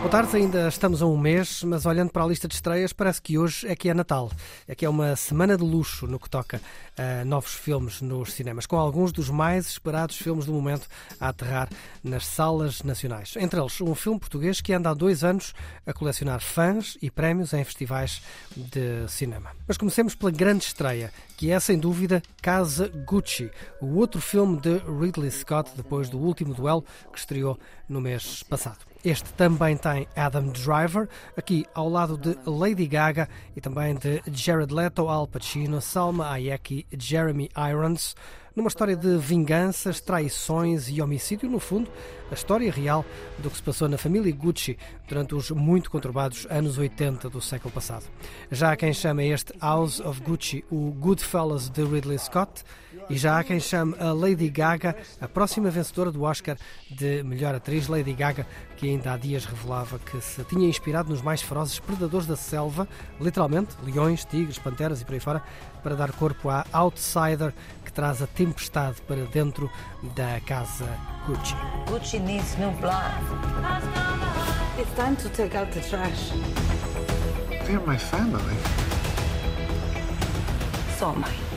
Boa tarde, ainda estamos a um mês, mas olhando para a lista de estreias, parece que hoje é que é Natal. É que é uma semana de luxo no que toca a novos filmes nos cinemas, com alguns dos mais esperados filmes do momento a aterrar nas salas nacionais. Entre eles, um filme português que anda há dois anos a colecionar fãs e prémios em festivais de cinema. Mas comecemos pela grande estreia, que é sem dúvida Casa Gucci, o outro filme de Ridley Scott depois do último duelo que estreou no mês passado. Este também tem Adam Driver, aqui ao lado de Lady Gaga e também de Jared Leto, Al Pacino, Salma Hayek e Jeremy Irons, numa história de vinganças, traições e homicídio, no fundo, a história real do que se passou na família Gucci durante os muito conturbados anos 80 do século passado. Já há quem chama este House of Gucci o Goodfellas de Ridley Scott e já há quem chame a Lady Gaga a próxima vencedora do Oscar de melhor atriz, Lady Gaga, que ainda há dias revelava que se tinha inspirado nos mais ferozes predadores da selva, literalmente, leões, tigres, panteras e por aí fora, para dar corpo à outsider que traz a tempestade para dentro da casa Gucci. Gucci needs new blood. It's time to take out the trash. They're my family. So mine.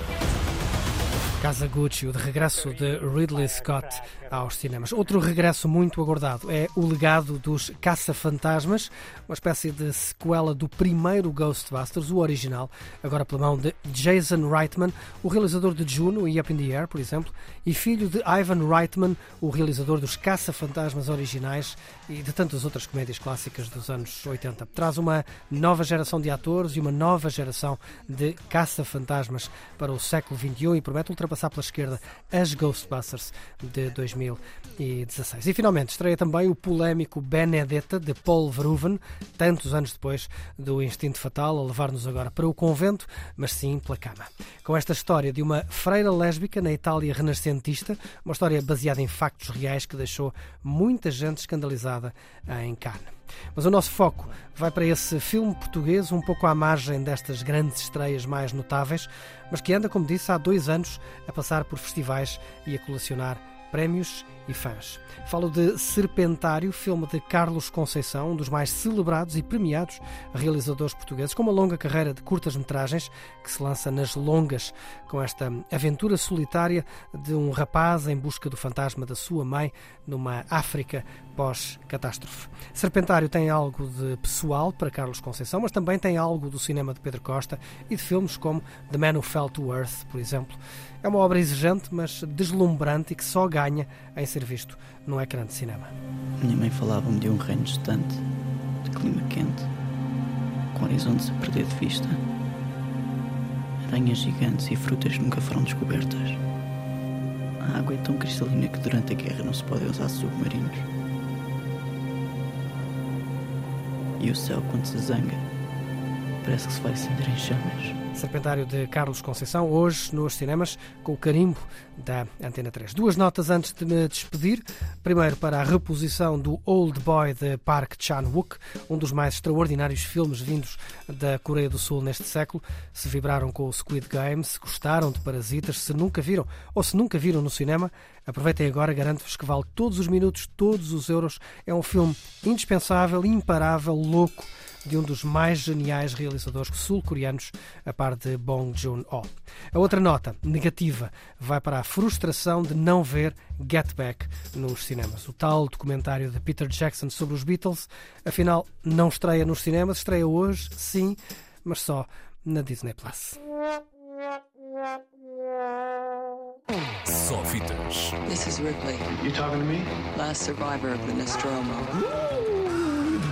Casa Gucci, o de regresso de Ridley Scott aos cinemas. Outro regresso muito aguardado é O Legado dos Caça-Fantasmas, uma espécie de sequela do primeiro Ghostbusters, o original, agora pela mão de Jason Reitman, o realizador de Juno e Up in the Air, por exemplo, e filho de Ivan Reitman, o realizador dos Caça-Fantasmas originais e de tantas outras comédias clássicas dos anos 80. Traz uma nova geração de atores e uma nova geração de caça-fantasmas para o século XXI e promete ultrapassar pela esquerda as Ghostbusters de 2016. E finalmente estreia também o polémico Benedetta de Paul Verhoeven, tantos anos depois do Instinto Fatal, a levar-nos agora para o convento, mas sim pela cama. Com esta história de uma freira lésbica na Itália renascentista, uma história baseada em factos reais que deixou muita gente escandalizada em Cannes. Mas o nosso foco vai para esse filme português, um pouco à margem destas grandes estreias mais notáveis, mas que anda, como disse, há dois anos a passar por festivais e a colecionar prémios e fãs. Falo de Serpentário, filme de Carlos Conceição, um dos mais celebrados e premiados realizadores portugueses, com uma longa carreira de curtas-metragens que se lança nas longas, com esta aventura solitária de um rapaz em busca do fantasma da sua mãe numa África pós-catástrofe. Serpentário tem algo de pessoal para Carlos Conceição, mas também tem algo do cinema de Pedro Costa e de filmes como The Man Who Fell to Earth, por exemplo. É uma obra exigente, mas deslumbrante e que só ganha em ser visto num ecrã de cinema. Minha mãe falava-me de um reino distante, de clima quente, com horizontes a perder de vista. Aranhas gigantes e frutas nunca foram descobertas. A água é tão cristalina que durante a guerra não se podem usar submarinos. E o céu, quando se zanga, parece que se vai acender em chamas. Serpentário de Carlos Conceição, hoje nos cinemas, com o carimbo da Antena 3. Duas notas antes de me despedir. Primeiro, para a reposição do Old Boy de Park Chan-wook, um dos mais extraordinários filmes vindos da Coreia do Sul neste século. Se vibraram com o Squid Game, se gostaram de Parasitas, se nunca viram ou se nunca viram no cinema, aproveitem agora, garanto-vos que vale todos os minutos, todos os euros. É um filme indispensável, imparável, louco de um dos mais geniais realizadores sul-coreanos, a par de Bong Joon-ho. A outra nota, negativa, vai para a frustração de não ver Get Back nos cinemas. O tal documentário de Peter Jackson sobre os Beatles, afinal, não estreia nos cinemas, estreia hoje, sim, mas só na Disney Plus. Só fitas. This is Ripley, You talking to me? last survivor of the Nostromo.